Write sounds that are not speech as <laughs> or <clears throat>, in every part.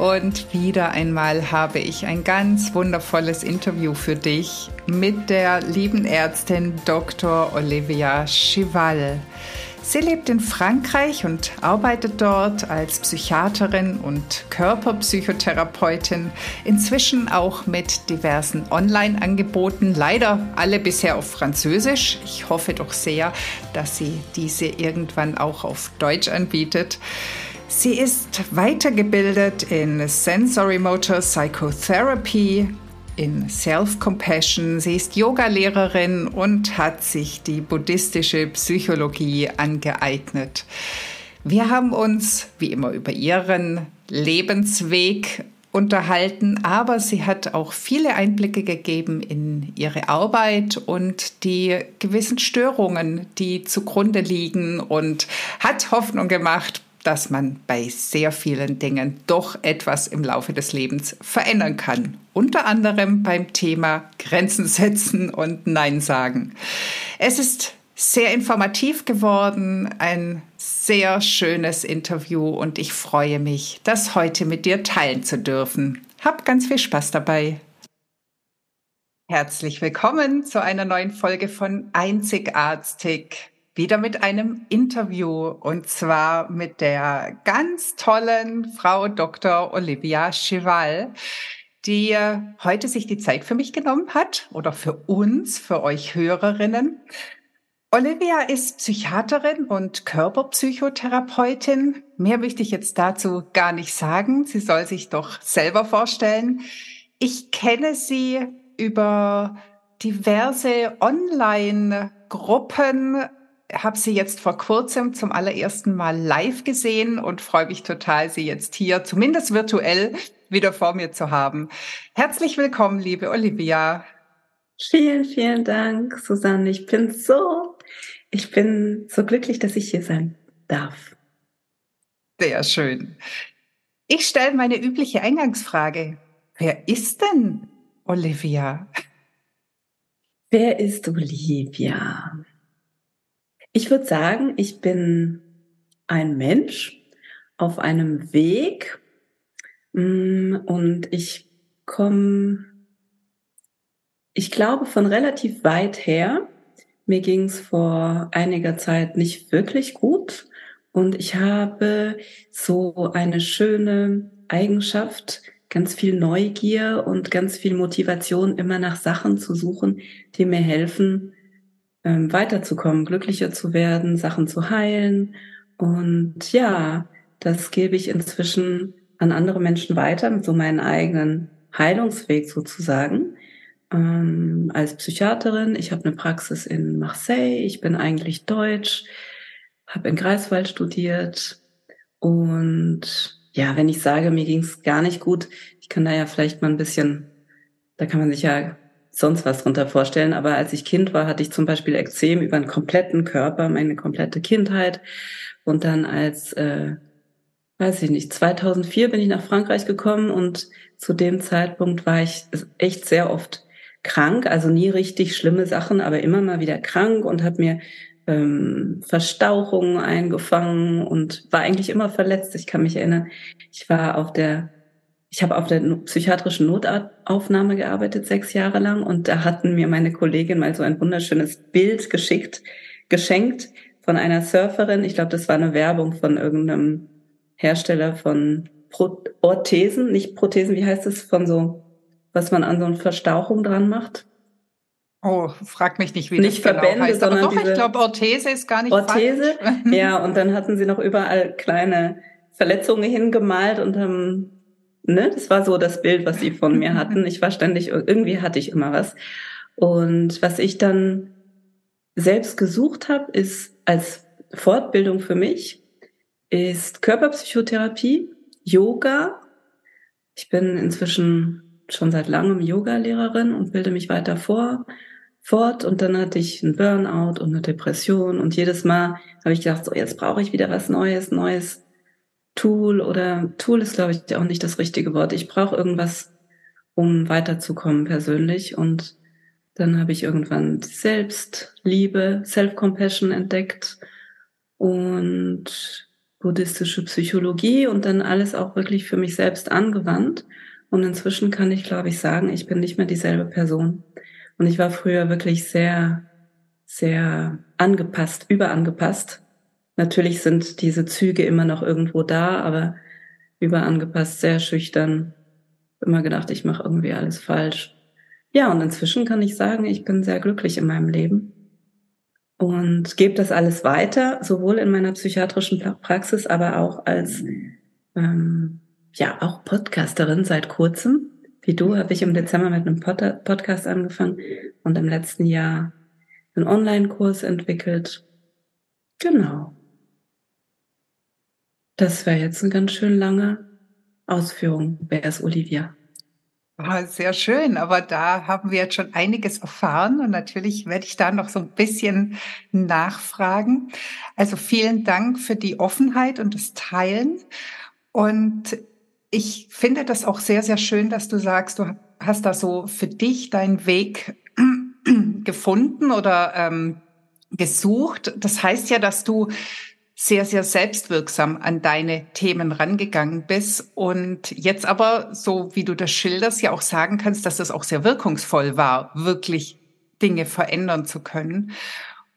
Und wieder einmal habe ich ein ganz wundervolles Interview für dich mit der lieben Ärztin Dr. Olivia Chival. Sie lebt in Frankreich und arbeitet dort als Psychiaterin und Körperpsychotherapeutin, inzwischen auch mit diversen Online-Angeboten, leider alle bisher auf Französisch. Ich hoffe doch sehr, dass sie diese irgendwann auch auf Deutsch anbietet. Sie ist weitergebildet in Sensory Motor Psychotherapy, in Self-Compassion. Sie ist Yogalehrerin und hat sich die buddhistische Psychologie angeeignet. Wir haben uns wie immer über ihren Lebensweg unterhalten, aber sie hat auch viele Einblicke gegeben in ihre Arbeit und die gewissen Störungen, die zugrunde liegen und hat Hoffnung gemacht, dass man bei sehr vielen Dingen doch etwas im Laufe des Lebens verändern kann. Unter anderem beim Thema Grenzen setzen und Nein sagen. Es ist sehr informativ geworden, ein sehr schönes Interview und ich freue mich, das heute mit dir teilen zu dürfen. Hab ganz viel Spaß dabei. Herzlich willkommen zu einer neuen Folge von Einzigartig wieder mit einem Interview und zwar mit der ganz tollen Frau Dr. Olivia Cheval, die heute sich die Zeit für mich genommen hat oder für uns, für euch Hörerinnen. Olivia ist Psychiaterin und Körperpsychotherapeutin. Mehr möchte ich jetzt dazu gar nicht sagen. Sie soll sich doch selber vorstellen. Ich kenne sie über diverse Online-Gruppen habe sie jetzt vor kurzem zum allerersten Mal live gesehen und freue mich total, sie jetzt hier, zumindest virtuell, wieder vor mir zu haben. Herzlich willkommen, liebe Olivia. Vielen, vielen Dank, Susanne. Ich bin so, ich bin so glücklich, dass ich hier sein darf. Sehr schön. Ich stelle meine übliche Eingangsfrage. Wer ist denn Olivia? Wer ist Olivia? Ich würde sagen, ich bin ein Mensch auf einem Weg mm, und ich komme, ich glaube, von relativ weit her. Mir ging es vor einiger Zeit nicht wirklich gut und ich habe so eine schöne Eigenschaft, ganz viel Neugier und ganz viel Motivation, immer nach Sachen zu suchen, die mir helfen, ähm, weiterzukommen, glücklicher zu werden, Sachen zu heilen. Und ja, das gebe ich inzwischen an andere Menschen weiter mit so meinen eigenen Heilungsweg sozusagen. Ähm, als Psychiaterin, ich habe eine Praxis in Marseille, ich bin eigentlich deutsch, habe in Greifswald studiert und ja, wenn ich sage, mir ging es gar nicht gut, ich kann da ja vielleicht mal ein bisschen, da kann man sich ja sonst was drunter vorstellen. Aber als ich Kind war, hatte ich zum Beispiel Ekzem über einen kompletten Körper, meine komplette Kindheit. Und dann als, äh, weiß ich nicht, 2004 bin ich nach Frankreich gekommen und zu dem Zeitpunkt war ich echt sehr oft krank, also nie richtig schlimme Sachen, aber immer mal wieder krank und habe mir ähm, Verstauchungen eingefangen und war eigentlich immer verletzt. Ich kann mich erinnern, ich war auf der ich habe auf der psychiatrischen Notaufnahme gearbeitet, sechs Jahre lang. Und da hatten mir meine Kollegin mal so ein wunderschönes Bild geschickt, geschenkt von einer Surferin. Ich glaube, das war eine Werbung von irgendeinem Hersteller von Pro Orthesen, nicht Prothesen, wie heißt es, von so, was man an so eine Verstauchung dran macht. Oh, frag mich nicht, wie nicht das genau Verbände, heißt. Aber doch, ich glaube, Orthese ist gar nicht Orthese, falsch. <laughs> ja, und dann hatten sie noch überall kleine Verletzungen hingemalt und haben ne, das war so das Bild, was sie von mir <laughs> hatten. Ich war ständig, irgendwie hatte ich immer was. Und was ich dann selbst gesucht habe, ist als Fortbildung für mich, ist Körperpsychotherapie, Yoga Ich bin inzwischen schon seit langem Yoga-Lehrerin und bilde mich weiter vor, fort. Und dann hatte ich einen Burnout und eine Depression. Und jedes Mal habe ich gedacht, so jetzt brauche ich wieder was Neues, neues Tool oder Tool ist, glaube ich, auch nicht das richtige Wort. Ich brauche irgendwas, um weiterzukommen persönlich. Und dann habe ich irgendwann Selbstliebe, Self-Compassion entdeckt und buddhistische Psychologie und dann alles auch wirklich für mich selbst angewandt. Und inzwischen kann ich, glaube ich, sagen, ich bin nicht mehr dieselbe Person. Und ich war früher wirklich sehr, sehr angepasst, überangepasst. Natürlich sind diese Züge immer noch irgendwo da, aber überangepasst, sehr schüchtern. Immer gedacht, ich mache irgendwie alles falsch. Ja, und inzwischen kann ich sagen, ich bin sehr glücklich in meinem Leben und gebe das alles weiter, sowohl in meiner psychiatrischen Praxis, aber auch als ähm, ja auch Podcasterin seit kurzem. Wie du habe ich im Dezember mit einem Pod Podcast angefangen und im letzten Jahr einen Online-Kurs entwickelt. Genau. Das wäre jetzt eine ganz schön lange Ausführung. Wer ist Olivia? Oh, sehr schön, aber da haben wir jetzt schon einiges erfahren und natürlich werde ich da noch so ein bisschen nachfragen. Also vielen Dank für die Offenheit und das Teilen. Und ich finde das auch sehr, sehr schön, dass du sagst, du hast da so für dich deinen Weg <clears throat> gefunden oder ähm, gesucht. Das heißt ja, dass du sehr, sehr selbstwirksam an deine Themen rangegangen bist und jetzt aber, so wie du das schilderst, ja auch sagen kannst, dass das auch sehr wirkungsvoll war, wirklich Dinge verändern zu können.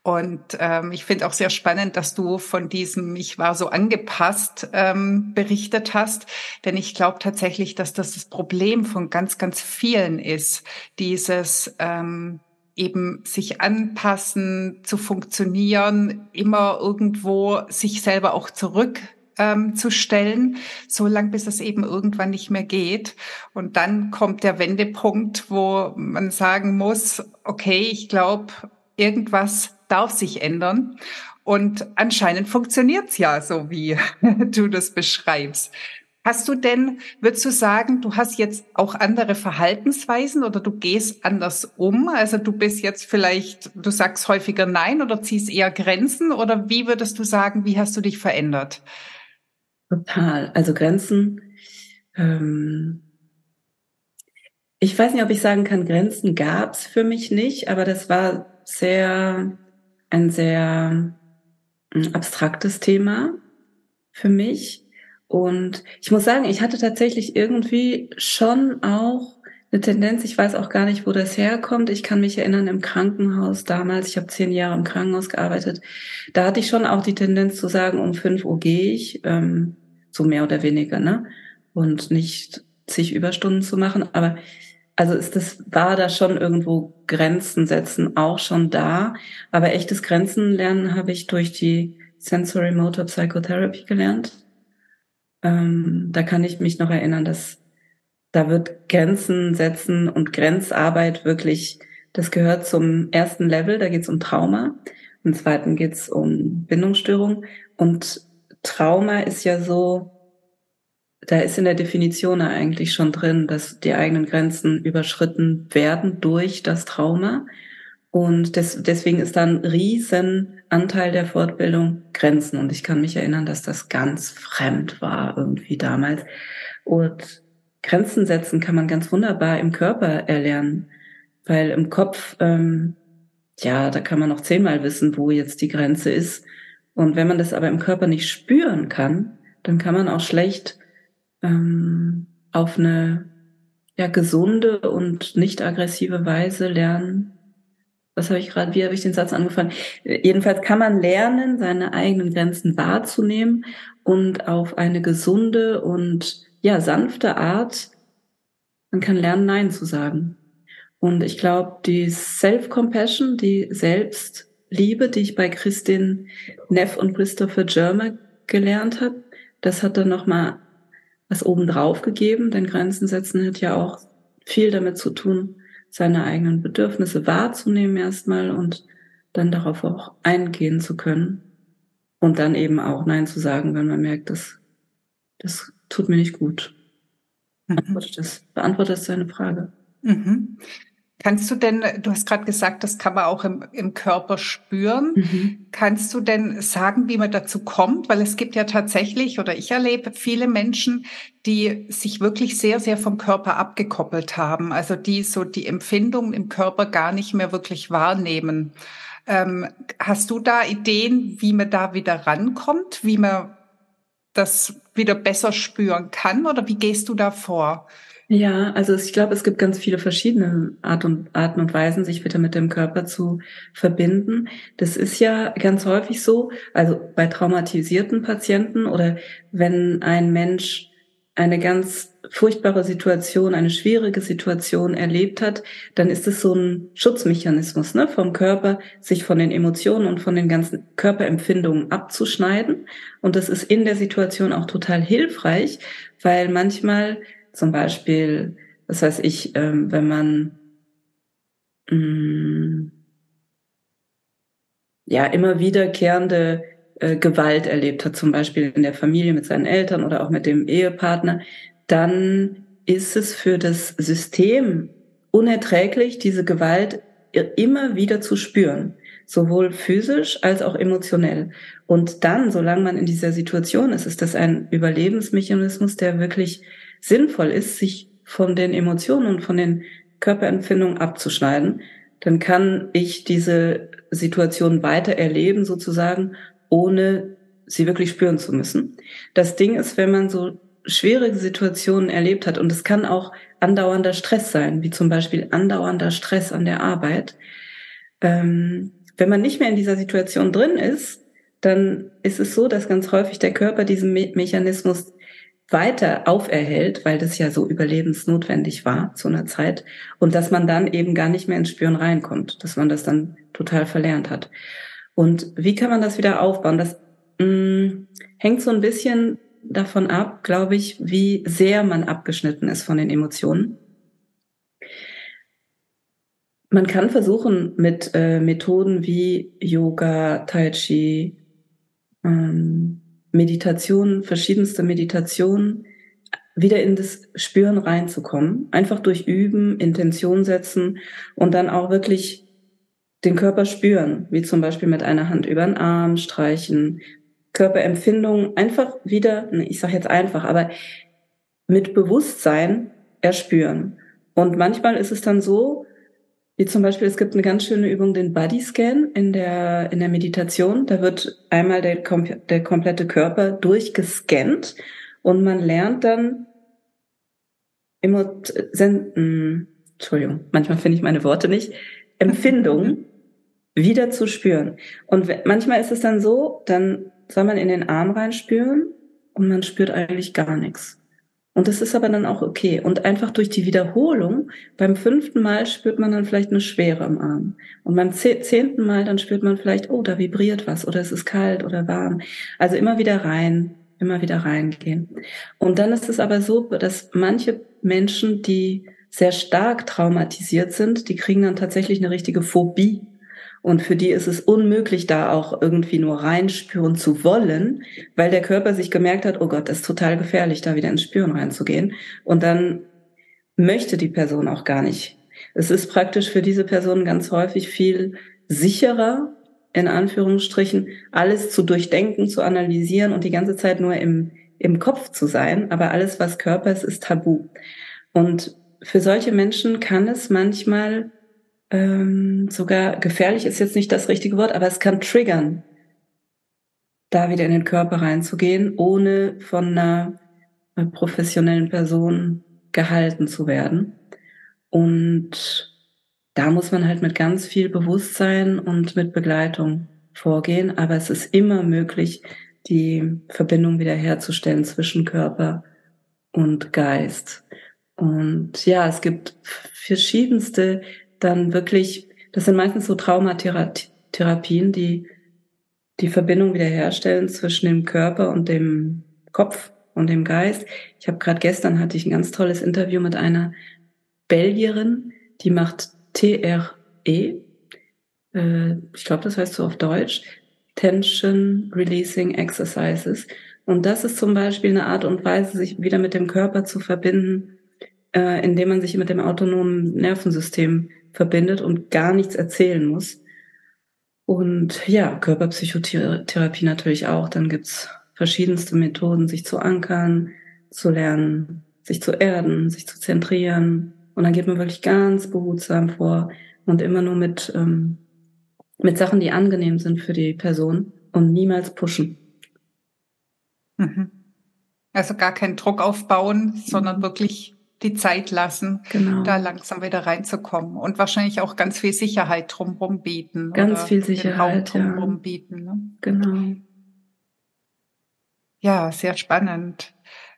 Und ähm, ich finde auch sehr spannend, dass du von diesem Ich war so angepasst ähm, berichtet hast, denn ich glaube tatsächlich, dass das das Problem von ganz, ganz vielen ist, dieses ähm, eben sich anpassen, zu funktionieren, immer irgendwo sich selber auch zurück ähm, zu stellen, so lang bis es eben irgendwann nicht mehr geht. Und dann kommt der Wendepunkt, wo man sagen muss, okay, ich glaube, irgendwas darf sich ändern. Und anscheinend funktioniert's ja so, wie <laughs> du das beschreibst. Hast du denn, würdest du sagen, du hast jetzt auch andere Verhaltensweisen oder du gehst anders um? Also du bist jetzt vielleicht, du sagst häufiger Nein oder ziehst eher Grenzen oder wie würdest du sagen, wie hast du dich verändert? Total. Also Grenzen. Ähm, ich weiß nicht, ob ich sagen kann, Grenzen gab's für mich nicht, aber das war sehr ein sehr hm, abstraktes Thema für mich und ich muss sagen, ich hatte tatsächlich irgendwie schon auch eine Tendenz, ich weiß auch gar nicht, wo das herkommt. Ich kann mich erinnern, im Krankenhaus damals, ich habe zehn Jahre im Krankenhaus gearbeitet, da hatte ich schon auch die Tendenz zu sagen, um fünf Uhr gehe ich, ähm, so mehr oder weniger, ne? Und nicht zig Überstunden zu machen. Aber also ist das, war da schon irgendwo Grenzen setzen auch schon da. Aber echtes Grenzen lernen habe ich durch die Sensory Motor Psychotherapy gelernt. Ähm, da kann ich mich noch erinnern, dass da wird Grenzen setzen und Grenzarbeit wirklich, das gehört zum ersten Level, da geht es um Trauma. Im zweiten geht es um Bindungsstörung. Und Trauma ist ja so, da ist in der Definition eigentlich schon drin, dass die eigenen Grenzen überschritten werden durch das Trauma. Und des, deswegen ist da ein riesen Anteil der Fortbildung Grenzen. Und ich kann mich erinnern, dass das ganz fremd war irgendwie damals. Und Grenzen setzen kann man ganz wunderbar im Körper erlernen. Weil im Kopf, ähm, ja, da kann man noch zehnmal wissen, wo jetzt die Grenze ist. Und wenn man das aber im Körper nicht spüren kann, dann kann man auch schlecht ähm, auf eine ja, gesunde und nicht aggressive Weise lernen, was habe ich gerade, wie habe ich den Satz angefangen? Jedenfalls kann man lernen, seine eigenen Grenzen wahrzunehmen und auf eine gesunde und ja, sanfte Art, man kann lernen, Nein zu sagen. Und ich glaube, die Self-Compassion, die Selbstliebe, die ich bei Christine Neff und Christopher Germer gelernt habe, das hat dann nochmal was obendrauf gegeben, denn Grenzen setzen hat ja auch viel damit zu tun, seine eigenen Bedürfnisse wahrzunehmen erstmal und dann darauf auch eingehen zu können und dann eben auch Nein zu sagen, wenn man merkt, dass das tut mir nicht gut. Mhm. Beantwortet, das, beantwortet das deine Frage? Mhm. Kannst du denn, du hast gerade gesagt, das kann man auch im, im Körper spüren. Mhm. Kannst du denn sagen, wie man dazu kommt? Weil es gibt ja tatsächlich, oder ich erlebe viele Menschen, die sich wirklich sehr, sehr vom Körper abgekoppelt haben. Also die so die Empfindungen im Körper gar nicht mehr wirklich wahrnehmen. Ähm, hast du da Ideen, wie man da wieder rankommt, wie man das wieder besser spüren kann? Oder wie gehst du da vor? Ja, also ich glaube, es gibt ganz viele verschiedene Art und, Arten und Weisen, sich wieder mit dem Körper zu verbinden. Das ist ja ganz häufig so, also bei traumatisierten Patienten oder wenn ein Mensch eine ganz furchtbare Situation, eine schwierige Situation erlebt hat, dann ist es so ein Schutzmechanismus ne, vom Körper, sich von den Emotionen und von den ganzen Körperempfindungen abzuschneiden. Und das ist in der Situation auch total hilfreich, weil manchmal zum Beispiel, das heißt ich, ähm, wenn man mh, mm, ja immer wiederkehrende äh, Gewalt erlebt hat, zum Beispiel in der Familie mit seinen Eltern oder auch mit dem Ehepartner, dann ist es für das System unerträglich, diese Gewalt immer wieder zu spüren, sowohl physisch als auch emotionell. Und dann, solange man in dieser Situation ist, ist das ein Überlebensmechanismus, der wirklich sinnvoll ist, sich von den Emotionen und von den Körperempfindungen abzuschneiden, dann kann ich diese Situation weiter erleben sozusagen, ohne sie wirklich spüren zu müssen. Das Ding ist, wenn man so schwierige Situationen erlebt hat, und es kann auch andauernder Stress sein, wie zum Beispiel andauernder Stress an der Arbeit, ähm, wenn man nicht mehr in dieser Situation drin ist, dann ist es so, dass ganz häufig der Körper diesen Me Mechanismus weiter auferhält, weil das ja so überlebensnotwendig war zu einer Zeit und dass man dann eben gar nicht mehr ins Spüren reinkommt, dass man das dann total verlernt hat. Und wie kann man das wieder aufbauen? Das mh, mm, hängt so ein bisschen davon ab, glaube ich, wie sehr man abgeschnitten ist von den Emotionen. Man kann versuchen mit äh, Methoden wie Yoga, Tai Chi, ähm, Meditation, verschiedenste Meditationen, wieder in das Spüren reinzukommen. Einfach durch Üben, Intention setzen und dann auch wirklich den Körper spüren, wie zum Beispiel mit einer Hand über den Arm streichen, Körperempfindungen einfach wieder, ich sage jetzt einfach, aber mit Bewusstsein erspüren. Und manchmal ist es dann so, wie zum Beispiel, es gibt eine ganz schöne Übung, den Body Scan in der, in der Meditation. Da wird einmal der, der komplette Körper durchgescannt und man lernt dann Emotionen, Entschuldigung, manchmal finde ich meine Worte nicht, Empfindungen wieder zu spüren. Und manchmal ist es dann so, dann soll man in den Arm reinspüren und man spürt eigentlich gar nichts. Und das ist aber dann auch okay. Und einfach durch die Wiederholung, beim fünften Mal spürt man dann vielleicht eine Schwere im Arm. Und beim zehnten Mal dann spürt man vielleicht, oh, da vibriert was oder es ist kalt oder warm. Also immer wieder rein, immer wieder reingehen. Und dann ist es aber so, dass manche Menschen, die sehr stark traumatisiert sind, die kriegen dann tatsächlich eine richtige Phobie und für die ist es unmöglich, da auch irgendwie nur reinspüren zu wollen, weil der Körper sich gemerkt hat, oh Gott, das ist total gefährlich, da wieder ins Spüren reinzugehen. Und dann möchte die Person auch gar nicht. Es ist praktisch für diese Person ganz häufig viel sicherer, in Anführungsstrichen, alles zu durchdenken, zu analysieren und die ganze Zeit nur im, im Kopf zu sein. Aber alles, was Körper ist, ist tabu. Und für solche Menschen kann es manchmal ähm, sogar gefährlich ist jetzt nicht das richtige Wort, aber es kann triggern, da wieder in den Körper reinzugehen, ohne von einer professionellen Person gehalten zu werden. Und da muss man halt mit ganz viel Bewusstsein und mit Begleitung vorgehen, aber es ist immer möglich, die Verbindung wiederherzustellen zwischen Körper und Geist. Und ja, es gibt verschiedenste dann wirklich, das sind meistens so Traumatherapien, die die Verbindung wiederherstellen zwischen dem Körper und dem Kopf und dem Geist. Ich habe gerade gestern hatte ich ein ganz tolles Interview mit einer Belgierin, die macht TRE. Äh, ich glaube, das heißt so auf Deutsch. Tension Releasing Exercises. Und das ist zum Beispiel eine Art und Weise, sich wieder mit dem Körper zu verbinden, äh, indem man sich mit dem autonomen Nervensystem verbindet und gar nichts erzählen muss. Und ja, Körperpsychotherapie natürlich auch. Dann gibt's verschiedenste Methoden, sich zu ankern, zu lernen, sich zu erden, sich zu zentrieren. Und dann geht man wirklich ganz behutsam vor und immer nur mit, ähm, mit Sachen, die angenehm sind für die Person und niemals pushen. Mhm. Also gar keinen Druck aufbauen, sondern wirklich die Zeit lassen, genau. da langsam wieder reinzukommen und wahrscheinlich auch ganz viel Sicherheit drumherum bieten. Ganz viel Sicherheit drumherum ja. bieten. Ne? Genau. Ja, sehr spannend.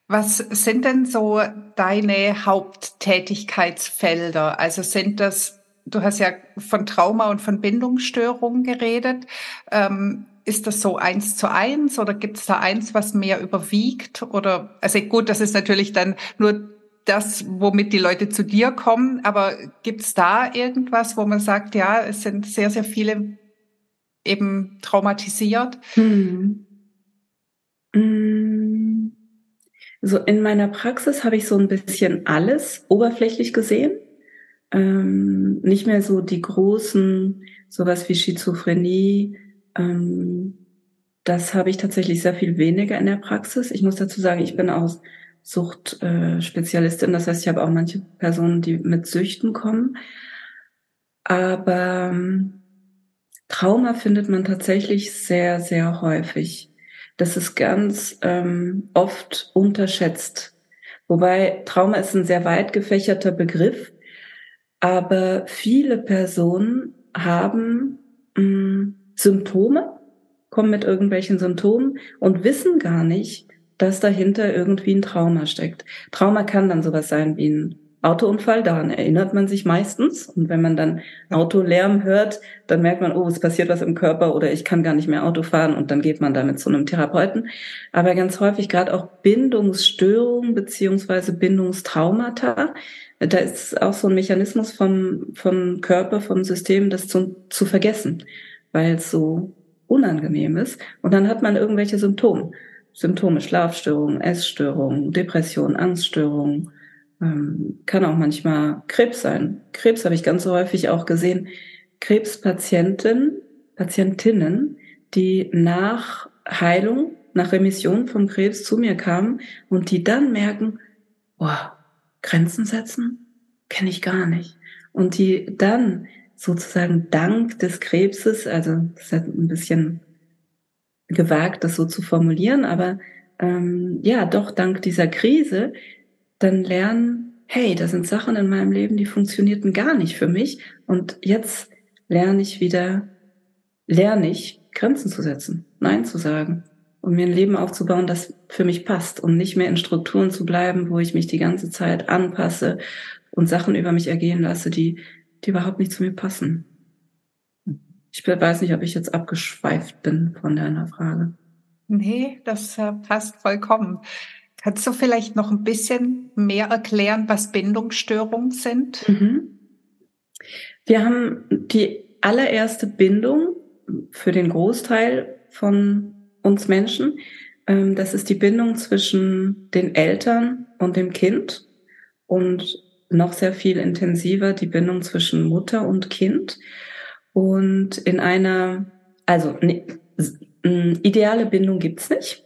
Was sind denn so deine Haupttätigkeitsfelder? Also sind das, du hast ja von Trauma und von Bindungsstörungen geredet. Ähm, ist das so eins zu eins oder gibt es da eins, was mehr überwiegt? Oder also gut, das ist natürlich dann nur das, womit die Leute zu dir kommen, aber gibt es da irgendwas, wo man sagt, ja, es sind sehr, sehr viele eben traumatisiert? Hm. Hm. So in meiner Praxis habe ich so ein bisschen alles oberflächlich gesehen. Ähm, nicht mehr so die großen, sowas wie Schizophrenie. Ähm, das habe ich tatsächlich sehr viel weniger in der Praxis. Ich muss dazu sagen, ich bin auch Suchtspezialistin. Das heißt, ich habe auch manche Personen, die mit Süchten kommen. Aber ähm, Trauma findet man tatsächlich sehr, sehr häufig. Das ist ganz ähm, oft unterschätzt. Wobei Trauma ist ein sehr weit gefächerter Begriff, aber viele Personen haben mh, mm, Symptome, kommen mit irgendwelchen Symptomen und wissen gar nicht, dass dahinter irgendwie ein Trauma steckt. Trauma kann dann sowas sein wie ein Autounfall, daran erinnert man sich meistens. Und wenn man dann Autolärm hört, dann merkt man, oh, es passiert was im Körper oder ich kann gar nicht mehr Auto fahren und dann geht man damit zu einem Therapeuten. Aber ganz häufig gerade auch Bindungsstörungen beziehungsweise Bindungstraumata. Da ist auch so ein Mechanismus vom, vom Körper, vom System, das zu, zu vergessen, weil es so unangenehm ist. Und dann hat man irgendwelche Symptome. Symptome, Schlafstörungen, Essstörungen, Depressionen, Angststörungen, ähm, kann auch manchmal Krebs sein. Krebs habe ich ganz häufig auch gesehen. Krebspatienten, Patientinnen, die nach Heilung, nach Remission vom Krebs zu mir kamen und die dann merken, boah, Grenzen setzen kenne ich gar nicht. Und die dann sozusagen dank des Krebses, also das ist ein bisschen gewagt, das so zu formulieren, aber ähm, ja, doch dank dieser Krise dann lernen, hey, da sind Sachen in meinem Leben, die funktionierten gar nicht für mich und jetzt lerne ich wieder, lerne ich, Grenzen zu setzen, Nein zu sagen und mir ein Leben aufzubauen, das für mich passt und nicht mehr in Strukturen zu bleiben, wo ich mich die ganze Zeit anpasse und Sachen über mich ergehen lasse, die, die überhaupt nicht zu mir passen. Ich weiß nicht, ob ich jetzt abgeschweift bin von deiner Frage. Nee, das äh, passt vollkommen. Kannst du vielleicht noch ein bisschen mehr erklären, was Bindungsstörungen sind? Mhm. Wir haben die allererste Bindung für den Großteil von uns Menschen. Ähm, das ist die Bindung zwischen den Eltern und dem Kind und noch sehr viel intensiver die Bindung zwischen Mutter und Kind. Und in einer, also ne, ideale Bindung gibt's nicht.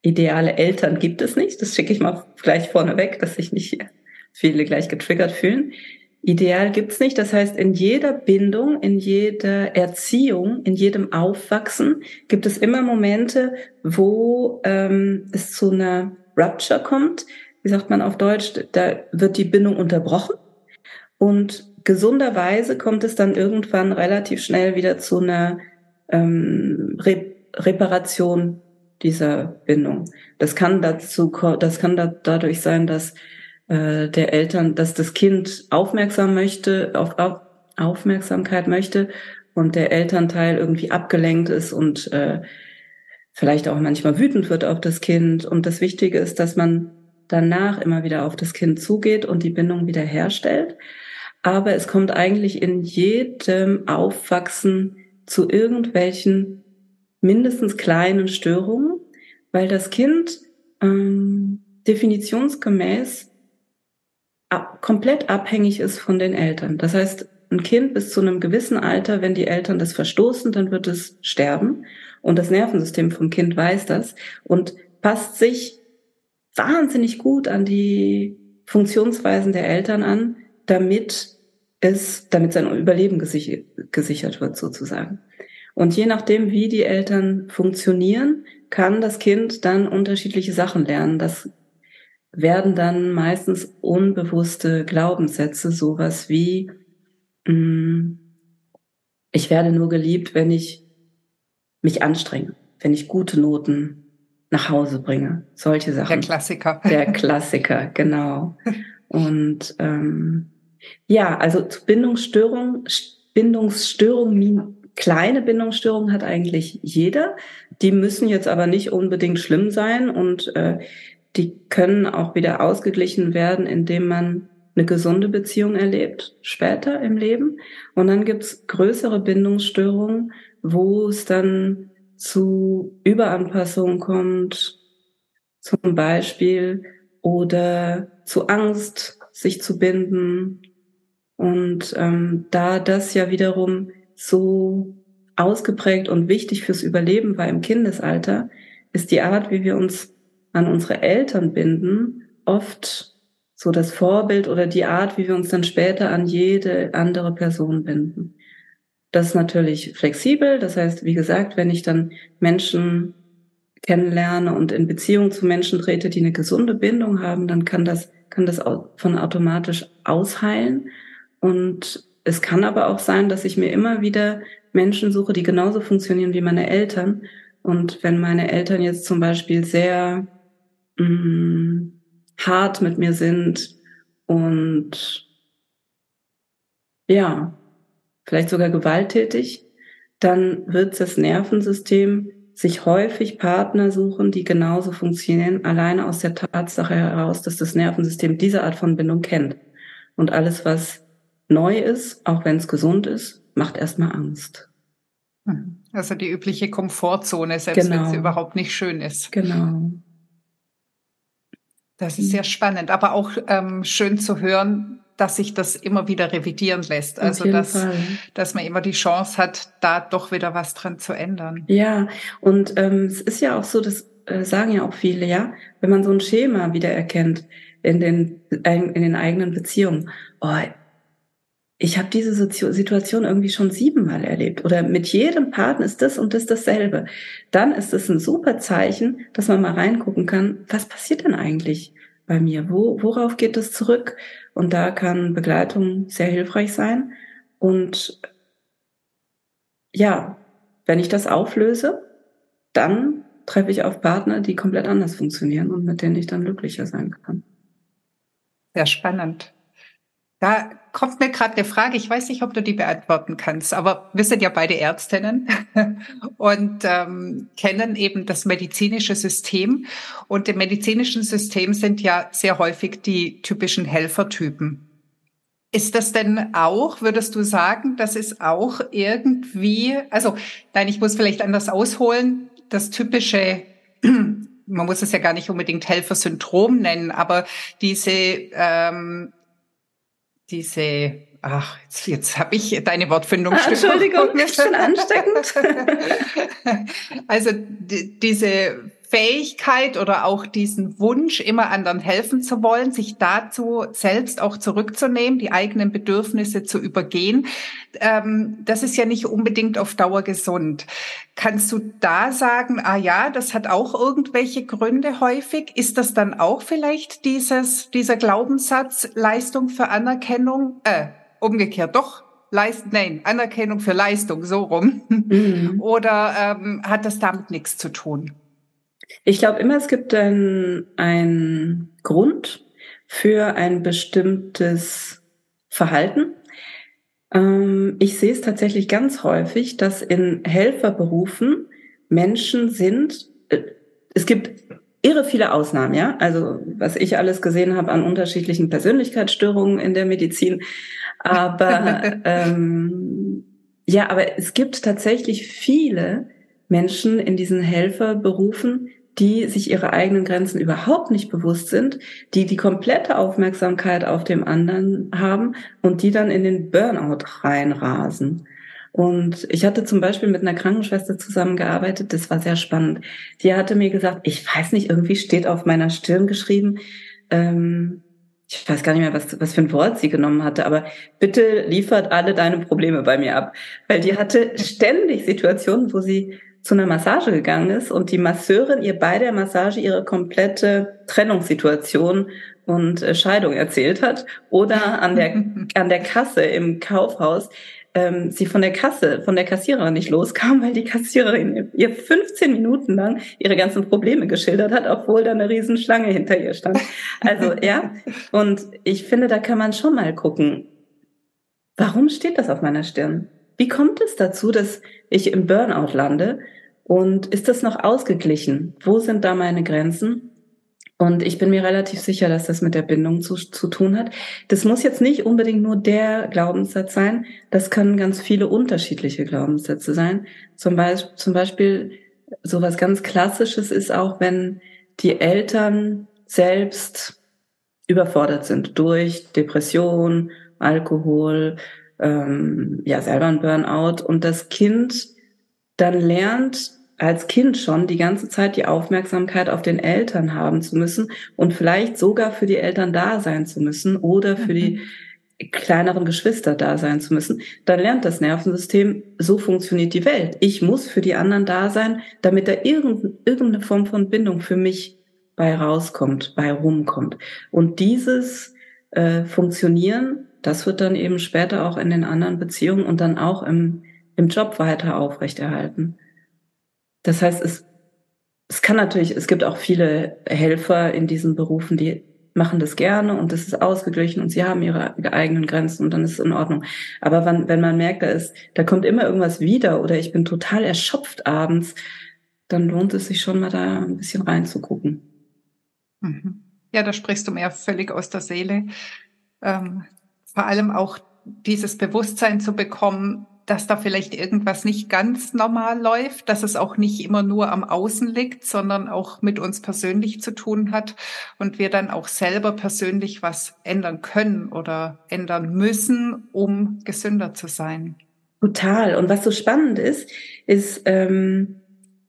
Ideale Eltern gibt es nicht. Das schicke ich mal gleich vorneweg, dass sich nicht viele gleich getriggert fühlen. Ideal gibt's nicht. Das heißt, in jeder Bindung, in jeder Erziehung, in jedem Aufwachsen gibt es immer Momente, wo ähm, es zu einer Rupture kommt. Wie sagt man auf Deutsch? Da wird die Bindung unterbrochen. Und gesunderweise kommt es dann irgendwann relativ schnell wieder zu einer ähm, Re Reparation dieser Bindung. Das kann dazu, das kann da, dadurch sein, dass äh, der Eltern, dass das Kind aufmerksam möchte, auf, auf Aufmerksamkeit möchte und der Elternteil irgendwie abgelenkt ist und äh, vielleicht auch manchmal wütend wird auf das Kind. Und das Wichtige ist, dass man danach immer wieder auf das Kind zugeht und die Bindung wieder herstellt. Aber es kommt eigentlich in jedem Aufwachsen zu irgendwelchen mindestens kleinen Störungen. weil das Kind ähm, definitionsgemäß ab, komplett abhängig ist von den Eltern. Das heißt, ein Kind bis zu einem gewissen Alter, wenn die Eltern das verstoßen, dann wird es sterben. Und das Nervensystem vom Kind weiß das und passt sich wahnsinnig gut an die Funktionsweisen der Eltern an, damit es, damit sein Überleben gesichert wird sozusagen. Und je nachdem, wie die Eltern funktionieren, kann das Kind dann unterschiedliche Sachen lernen. Das werden dann meistens unbewusste Glaubenssätze, sowas wie, mh, mm, ich werde nur geliebt, wenn ich mich anstrenge, wenn ich gute Noten nach Hause bringe. Solche Sachen. Der Klassiker. Der Klassiker, genau. <laughs> Und ähm, ja, also zu Bindungsstörung, Bindungsstörung, kleine Bindungsstörungen hat eigentlich jeder. Die müssen jetzt aber nicht unbedingt schlimm sein und äh, die können auch wieder ausgeglichen werden, indem man eine gesunde Beziehung erlebt später im Leben. Und dann gibt's größere Bindungsstörungen, wo es dann zu Überanpassungen kommt, zum Beispiel, oder zu Angst, sich zu binden. Und ähm, da das ja wiederum so ausgeprägt und wichtig fürs Überleben war im Kindesalter, ist die Art, wie wir uns an unsere Eltern binden, oft so das Vorbild oder die Art, wie wir uns dann später an jede andere Person binden. Das ist natürlich flexibel. Das heißt, wie gesagt, wenn ich dann Menschen kennenlerne und in Beziehung zu Menschen trete, die eine gesunde Bindung haben, dann kann das, kann das von automatisch ausheilen. Und es kann aber auch sein, dass ich mir immer wieder Menschen suche, die genauso funktionieren wie meine Eltern. Und wenn meine Eltern jetzt zum Beispiel sehr mh, mm, hart mit mir sind und ja, vielleicht sogar gewalttätig, dann wird das Nervensystem sich häufig Partner suchen, die genauso funktionieren, alleine aus der Tatsache heraus, dass das Nervensystem diese Art von Bindung kennt. Und alles, was neu ist, auch wenn es gesund ist, macht erstmal Angst. Hm. Also die übliche Komfortzone, selbst genau. wenn sie überhaupt nicht schön ist. Genau. Das ist sehr spannend, aber auch ähm, schön zu hören, dass sich das immer wieder revidieren lässt. Also dass, dass man immer die Chance hat, da doch wieder was dran zu ändern. Ja, und ähm, es ist ja auch so, das äh, sagen ja auch viele, ja, wenn man so ein Schema wieder erkennt in den, in den eigenen Beziehungen, oh, ich habe diese Situation irgendwie schon siebenmal erlebt oder mit jedem Partner ist das und das dasselbe. Dann ist es ein super Zeichen, dass man mal reingucken kann, was passiert denn eigentlich bei mir? Wo, worauf geht es zurück? Und da kann Begleitung sehr hilfreich sein. Und ja, wenn ich das auflöse, dann treffe ich auf Partner, die komplett anders funktionieren und mit denen ich dann glücklicher sein kann. Sehr spannend. Da kommt mir gerade eine Frage, ich weiß nicht, ob du die beantworten kannst, aber wir sind ja beide Ärztinnen <laughs> und ähm, kennen eben das medizinische System. Und im medizinischen System sind ja sehr häufig die typischen Helfertypen. Ist das denn auch, würdest du sagen, das ist auch irgendwie, also nein, ich muss vielleicht anders ausholen, das typische <clears throat> man muss es ja gar nicht unbedingt Helfersyndrom nennen, aber diese ähm, diese Ach, jetzt, jetzt habe ich deine Wortfindung. Ah, Entschuldigung, <laughs> ist schon ansteckend. <laughs> also diese Fähigkeit oder auch diesen Wunsch, immer anderen helfen zu wollen, sich dazu selbst auch zurückzunehmen, die eigenen Bedürfnisse zu übergehen, ähm, das ist ja nicht unbedingt auf Dauer gesund. Kannst du da sagen, ah ja, das hat auch irgendwelche Gründe häufig? Ist das dann auch vielleicht dieses, dieser Glaubenssatz Leistung für Anerkennung? Äh, umgekehrt, doch Leist, nein, Anerkennung für Leistung, so rum. Mhm. <laughs> Oder ähm, hat das damit nichts zu tun? Ich glaube immer, es gibt einen Grund für ein bestimmtes Verhalten. Ähm, ich sehe es tatsächlich ganz häufig, dass in Helferberufen Menschen sind, äh, es gibt irre viele Ausnahmen, ja. Also was ich alles gesehen habe an unterschiedlichen Persönlichkeitsstörungen in der Medizin. Aber <laughs> ähm, ja, aber es gibt tatsächlich viele Menschen in diesen Helferberufen, die sich ihre eigenen Grenzen überhaupt nicht bewusst sind, die die komplette Aufmerksamkeit auf dem anderen haben und die dann in den Burnout reinrasen. Und ich hatte zum Beispiel mit einer Krankenschwester zusammengearbeitet, das war sehr spannend. Die hatte mir gesagt, ich weiß nicht, irgendwie steht auf meiner Stirn geschrieben, ähm, ich weiß gar nicht mehr, was, was für ein Wort sie genommen hatte, aber bitte liefert alle deine Probleme bei mir ab. Weil die hatte ständig Situationen, wo sie zu einer Massage gegangen ist und die Masseurin ihr bei der Massage ihre komplette Trennungssituation und äh, Scheidung erzählt hat oder an der, <laughs> an der Kasse im Kaufhaus ähm, sie von der Kasse, von der Kassiererin nicht loskam, weil die Kassiererin ihr 15 Minuten lang ihre ganzen Probleme geschildert hat, obwohl da eine Riesenschlange hinter ihr stand. Also ja, und ich finde, da kann man schon mal gucken, warum steht das auf meiner Stirn? Wie kommt es dazu, dass ich im Burnout lande? Und ist das noch ausgeglichen? Wo sind da meine Grenzen? Und ich bin mir relativ sicher, dass das mit der Bindung zu, zu tun hat. Das muss jetzt nicht unbedingt nur der Glaubenssatz sein. Das können ganz viele unterschiedliche Glaubenssätze sein. Zum Beispiel, zum Beispiel so was ganz Klassisches ist auch, wenn die Eltern selbst überfordert sind durch Depression, Alkohol, ähm, ja selber ein Burnout und das Kind dann lernt, als Kind schon die ganze Zeit die Aufmerksamkeit auf den Eltern haben zu müssen und vielleicht sogar für die Eltern da sein zu müssen oder für die mhm. kleineren Geschwister da sein zu müssen, dann lernt das Nervensystem, so funktioniert die Welt. Ich muss für die anderen da sein, damit da irgendeine Form von Bindung für mich bei rauskommt, bei rumkommt. Und dieses äh, Funktionieren, das wird dann eben später auch in den anderen Beziehungen und dann auch im, im Job weiter aufrechterhalten. Das heißt, es, es kann natürlich, es gibt auch viele Helfer in diesen Berufen, die machen das gerne und das ist ausgeglichen und sie haben ihre eigenen Grenzen und dann ist es in Ordnung. Aber wenn, wenn man merkt, da ist, da kommt immer irgendwas wieder oder ich bin total erschöpft abends, dann lohnt es sich schon mal da ein bisschen reinzugucken. Mhm. Ja, da sprichst du mir völlig aus der Seele. Ähm, vor allem auch dieses Bewusstsein zu bekommen, dass da vielleicht irgendwas nicht ganz normal läuft, dass es auch nicht immer nur am Außen liegt, sondern auch mit uns persönlich zu tun hat und wir dann auch selber persönlich was ändern können oder ändern müssen, um gesünder zu sein. Total. Und was so spannend ist, ist, ähm,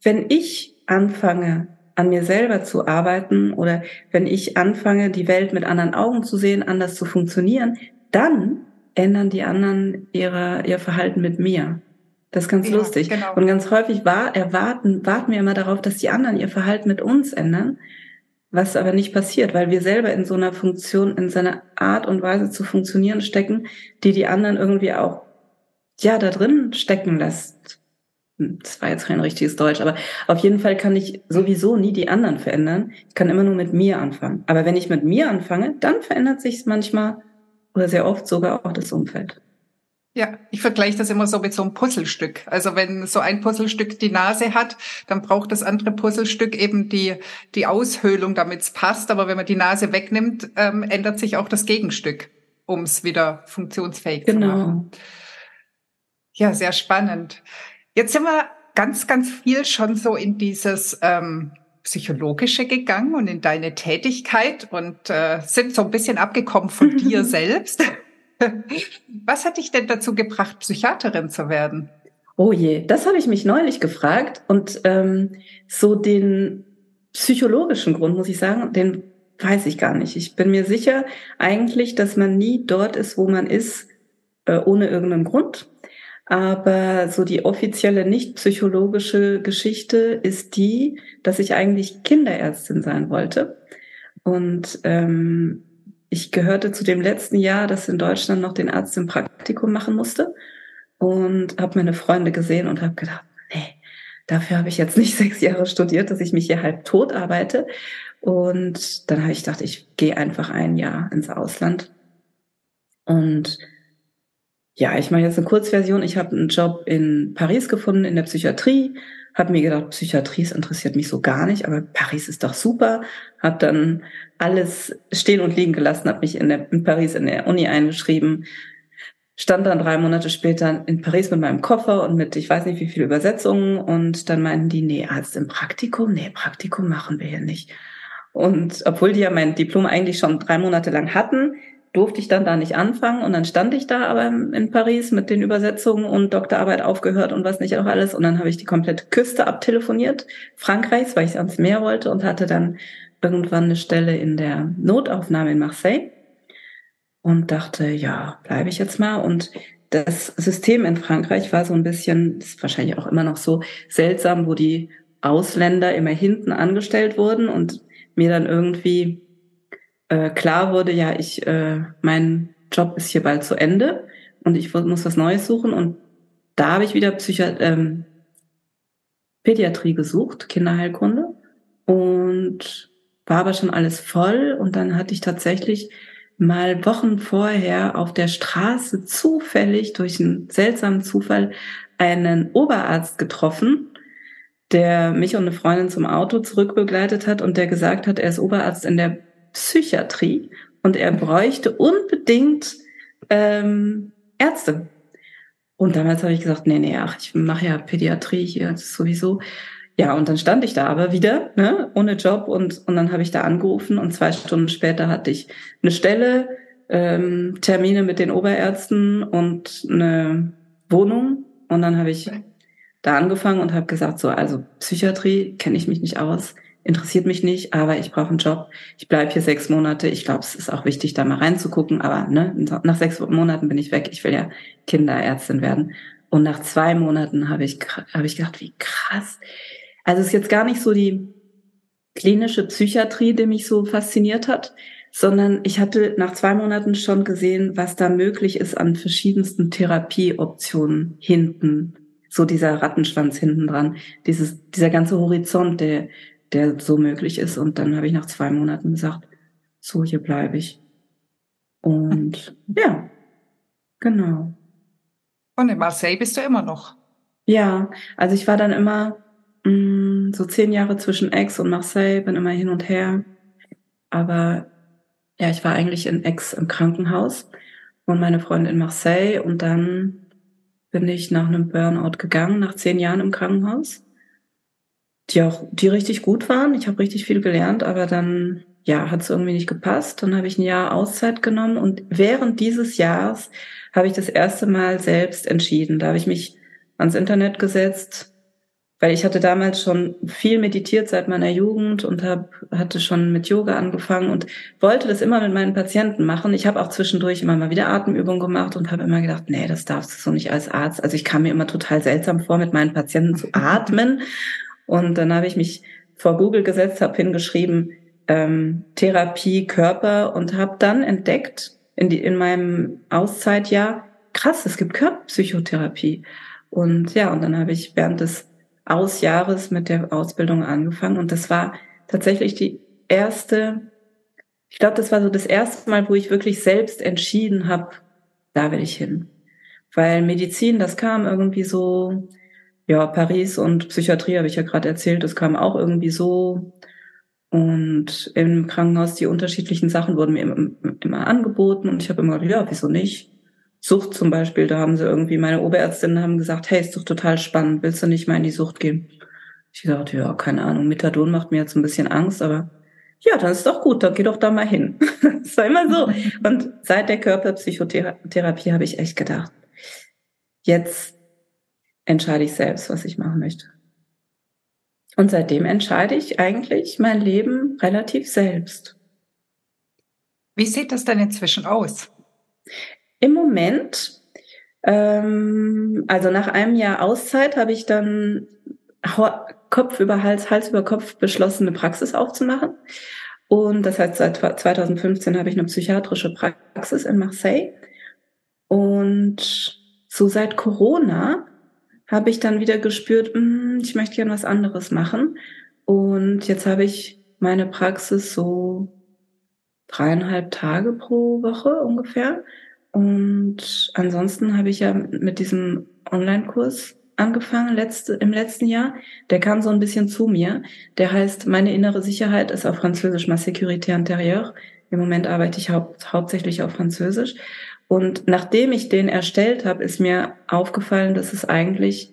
wenn ich anfange, an mir selber zu arbeiten oder wenn ich anfange, die Welt mit anderen Augen zu sehen, anders zu funktionieren, dann ändern die anderen ihre, ihr Verhalten mit mir. Das ist ganz ja, lustig. Genau. Und ganz häufig war, erwarten, warten wir immer darauf, dass die anderen ihr Verhalten mit uns ändern, was aber nicht passiert, weil wir selber in so einer Funktion, in seiner Art und Weise zu funktionieren stecken, die die anderen irgendwie auch, ja, da drin stecken lässt. Hm, das war jetzt kein richtiges Deutsch, aber auf jeden Fall kann ich sowieso nie die anderen verändern. Ich kann immer nur mit mir anfangen. Aber wenn ich mit mir anfange, dann verändert sich es manchmal oder sehr oft sogar auch das Umfeld. Ja, ich vergleiche das immer so mit so einem Puzzlestück. Also wenn so ein Puzzlestück die Nase hat, dann braucht das andere Puzzlestück eben die, die Aushöhlung, damit es passt. Aber wenn man die Nase wegnimmt, ähm, ändert sich auch das Gegenstück, um es wieder funktionsfähig genau. zu machen. Ja, sehr spannend. Jetzt sind wir ganz, ganz viel schon so in dieses ähm, Psychologische gegangen und in deine Tätigkeit und äh, sind so ein bisschen abgekommen von <laughs> dir selbst. <laughs> Was hat dich denn dazu gebracht, Psychiaterin zu werden? Oh je, das habe ich mich neulich gefragt und ähm, so den psychologischen Grund, muss ich sagen, den weiß ich gar nicht. Ich bin mir sicher eigentlich, dass man nie dort ist, wo man ist, äh, ohne irgendeinen Grund. Aber so die offizielle nicht psychologische Geschichte ist die, dass ich eigentlich Kinderärztin sein wollte. Und ähm, ich gehörte zu dem letzten Jahr, das in Deutschland noch den Arzt im Praktikum machen musste. Und habe meine Freunde gesehen und habe gedacht, nee, dafür habe ich jetzt nicht <laughs> sechs Jahre studiert, dass ich mich hier halb tot arbeite. Und dann habe ich gedacht, ich gehe einfach ein Jahr ins Ausland. Und ja, ich mache jetzt eine Kurzversion. Ich habe einen Job in Paris gefunden, in der Psychiatrie. Habe mir gedacht, Psychiatrie, interessiert mich so gar nicht, aber Paris ist doch super. Habe dann alles stehen und liegen gelassen, habe mich in, der, in Paris in der Uni eingeschrieben. stand dann drei Monate später in Paris mit meinem Koffer und mit ich weiß nicht wie viele Übersetzungen und dann meinten die, nee, Arzt im Praktikum, nee, Praktikum machen wir hier nicht. Und obwohl die ja mein Diplom eigentlich schon drei Monate lang hatten, durfte ich dann da nicht anfangen und dann stand ich da aber in Paris mit den Übersetzungen und Doktorarbeit aufgehört und was nicht auch alles. Und dann habe ich die komplette Küste abtelefoniert Frankreichs, weil ich ans Meer wollte und hatte dann irgendwann eine Stelle in der Notaufnahme in Marseille und dachte, ja, bleibe ich jetzt mal. Und das System in Frankreich war so ein bisschen, ist wahrscheinlich auch immer noch so seltsam, wo die Ausländer immer hinten angestellt wurden und mir dann irgendwie äh, klar wurde, ja, ich, äh, mein Job ist hier bald zu Ende und ich muss was Neues suchen und da habe ich wieder Psychi ähm, Pädiatrie gesucht, Kinderheilkunde und war aber schon alles voll und dann hatte ich tatsächlich mal Wochen vorher auf der Straße zufällig durch einen seltsamen Zufall einen Oberarzt getroffen, der mich und eine Freundin zum Auto zurückbegleitet hat und der gesagt hat, er ist Oberarzt in der Psychiatrie und er bräuchte unbedingt ähm, Ärzte. Und damals habe ich gesagt, nee, nee, ach, ich mache ja Pädiatrie hier sowieso. Ja, und dann stand ich da aber wieder, ne, ohne Job und, und dann habe ich da angerufen und zwei Stunden später hatte ich eine Stelle, ähm, Termine mit den Oberärzten und eine Wohnung und dann habe ich da angefangen und habe gesagt, so, also Psychiatrie kenne ich mich nicht aus, interessiert mich nicht, aber ich brauche einen Job. Ich bleibe hier sechs Monate. Ich glaube, es ist auch wichtig, da mal reinzugucken, aber ne, nach sechs Monaten bin ich weg. Ich will ja Kinderärztin werden. Und nach zwei Monaten habe ich, hab ich gedacht, wie krass. Also es ist jetzt gar nicht so die klinische Psychiatrie, die mich so fasziniert hat, sondern ich hatte nach zwei Monaten schon gesehen, was da möglich ist an verschiedensten Therapieoptionen hinten so dieser Rattenschwanz hinten dran, dieses, dieser ganze Horizont, der, der so möglich ist. Und dann habe ich nach zwei Monaten gesagt, so, hier bleibe ich. Und <laughs> ja, genau. Und in Marseille bist du immer noch? Ja, also ich war dann immer mh, mm, so zehn Jahre zwischen Aix und Marseille, bin immer hin und her. Aber ja, ich war eigentlich in Aix im Krankenhaus und meine Freundin in Marseille und dann bin ich nach einem Burnout gegangen, nach zehn Jahren im Krankenhaus, die auch, die richtig gut waren. Ich habe richtig viel gelernt, aber dann, ja, hat es irgendwie nicht gepasst. Dann habe ich ein Jahr Auszeit genommen und während dieses Jahres habe ich das erste Mal selbst entschieden. Da habe ich mich ans Internet gesetzt, weil ich hatte damals schon viel meditiert seit meiner Jugend und hab, hatte schon mit Yoga angefangen und wollte das immer mit meinen Patienten machen. Ich habe auch zwischendurch immer mal wieder Atemübungen gemacht und habe immer gedacht, nee, das darfst du so nicht als Arzt. Also ich kam mir immer total seltsam vor, mit meinen Patienten zu atmen. Und dann habe ich mich vor Google gesetzt, habe hingeschrieben ähm, Therapie Körper und habe dann entdeckt in, die, in meinem Auszeitjahr, krass, es gibt Körperpsychotherapie. Und ja, und dann habe ich während des aus Jahres mit der Ausbildung angefangen und das war tatsächlich die erste, ich glaube, das war so das erste Mal, wo ich wirklich selbst entschieden habe, da will ich hin. Weil Medizin, das kam irgendwie so, ja, Paris und Psychiatrie habe ich ja gerade erzählt, das kam auch irgendwie so. Und im Krankenhaus die unterschiedlichen Sachen wurden mir immer, angeboten und ich habe immer gedacht, ja, wieso nicht? Sucht zum Beispiel, da haben sie irgendwie, meine Oberärztinnen haben gesagt, hey, ist doch total spannend, willst du nicht mal in die Sucht gehen? Ich dachte, ja, keine Ahnung, Methadon macht mir jetzt ein bisschen Angst, aber ja, dann ist doch gut, dann geh doch da mal hin. <laughs> war immer so. Und seit der Körperpsychotherapie habe ich echt gedacht, jetzt entscheide ich selbst, was ich machen möchte. Und seitdem entscheide ich eigentlich mein Leben relativ selbst. Wie sieht das denn inzwischen aus? Im Moment, ähm, also nach einem Jahr Auszeit, habe ich dann Kopf über Hals, Hals über Kopf beschlossen, eine Praxis aufzumachen. Und das heißt, seit 2015 habe ich eine psychiatrische Praxis in Marseille. Und so seit Corona habe ich dann wieder gespürt, hm, ich möchte gerne was anderes machen. Und jetzt habe ich meine Praxis so dreieinhalb Tage pro Woche ungefähr. Und ansonsten habe ich ja mit diesem Online-Kurs angefangen letzte, im letzten Jahr. Der kam so ein bisschen zu mir. Der heißt, meine innere Sicherheit ist auf Französisch Ma Sécurité intérieure. Im Moment arbeite ich hau hauptsächlich auf Französisch. Und nachdem ich den erstellt habe, ist mir aufgefallen, dass es eigentlich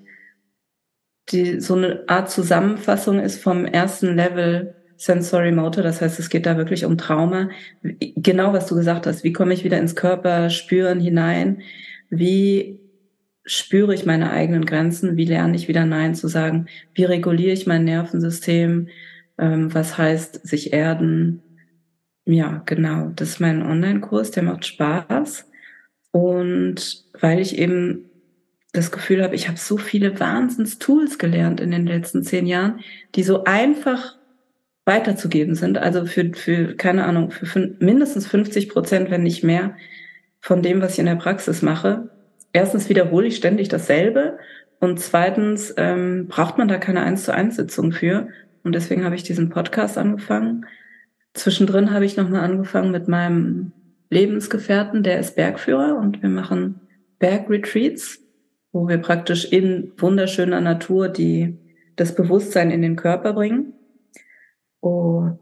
die, so eine Art Zusammenfassung ist vom ersten Level Sensory Motor. Das heißt, es geht da wirklich um Trauma. Genau, was du gesagt hast. Wie komme ich wieder ins Körper spüren hinein? Wie spüre ich meine eigenen Grenzen? Wie lerne ich wieder Nein zu sagen? Wie reguliere ich mein Nervensystem? Ähm, was heißt sich erden? Ja, genau. Das ist mein Online-Kurs, der macht Spaß. Und weil ich eben das Gefühl habe, ich habe so viele Wahnsinns-Tools gelernt in den letzten zehn Jahren, die so einfach weiterzugeben sind. Also für, für keine Ahnung, für fün mindestens 50 Prozent, wenn nicht mehr, von dem, was ich in der Praxis mache. Erstens wiederhole ich ständig dasselbe und zweitens ähm, braucht man da keine eins zu eins Sitzung für. Und deswegen habe ich diesen Podcast angefangen. Zwischendrin habe ich nochmal angefangen mit meinem Lebensgefährten, der ist Bergführer und wir machen Bergretreats, wo wir praktisch in wunderschöner Natur die, das Bewusstsein in den Körper bringen. Und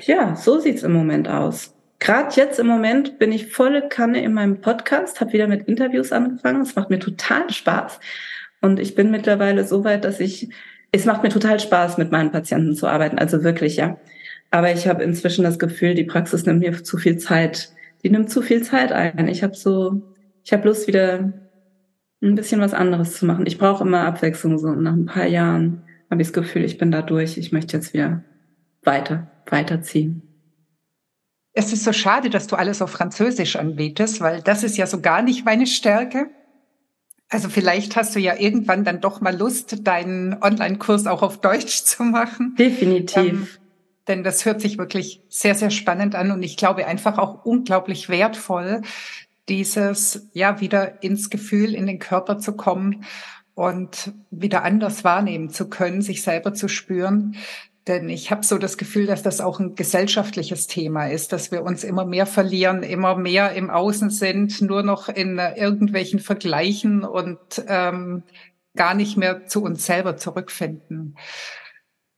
ja, so sieht's im Moment aus. Gerade jetzt im Moment bin ich volle Kanne in meinem Podcast, habe wieder mit Interviews angefangen. Es macht mir total Spaß. Und ich bin mittlerweile so weit, dass ich, es macht mir total Spaß, mit meinen Patienten zu arbeiten. Also wirklich, ja. Aber ich habe inzwischen das Gefühl, die Praxis nimmt mir zu viel Zeit. Die nimmt zu viel Zeit ein. Ich habe so, ich habe Lust wieder ein bisschen was anderes zu machen. Ich brauche immer Abwechslung. So nach ein paar Jahren habe ich das Gefühl, ich bin da durch. Ich möchte jetzt wieder weiter, weiterziehen. Es ist so schade, dass du alles auf Französisch anbietest, weil das ist ja so gar nicht meine Stärke. Also vielleicht hast du ja irgendwann dann doch mal Lust, deinen Online-Kurs auch auf Deutsch zu machen. Definitiv. Ähm, denn das hört sich wirklich sehr, sehr spannend an und ich glaube einfach auch unglaublich wertvoll, dieses, ja, wieder ins Gefühl, in den Körper zu kommen und wieder anders wahrnehmen zu können, sich selber zu spüren. Denn ich habe so das Gefühl, dass das auch ein gesellschaftliches Thema ist, dass wir uns immer mehr verlieren, immer mehr im Außen sind, nur noch in irgendwelchen Vergleichen und ähm, gar nicht mehr zu uns selber zurückfinden.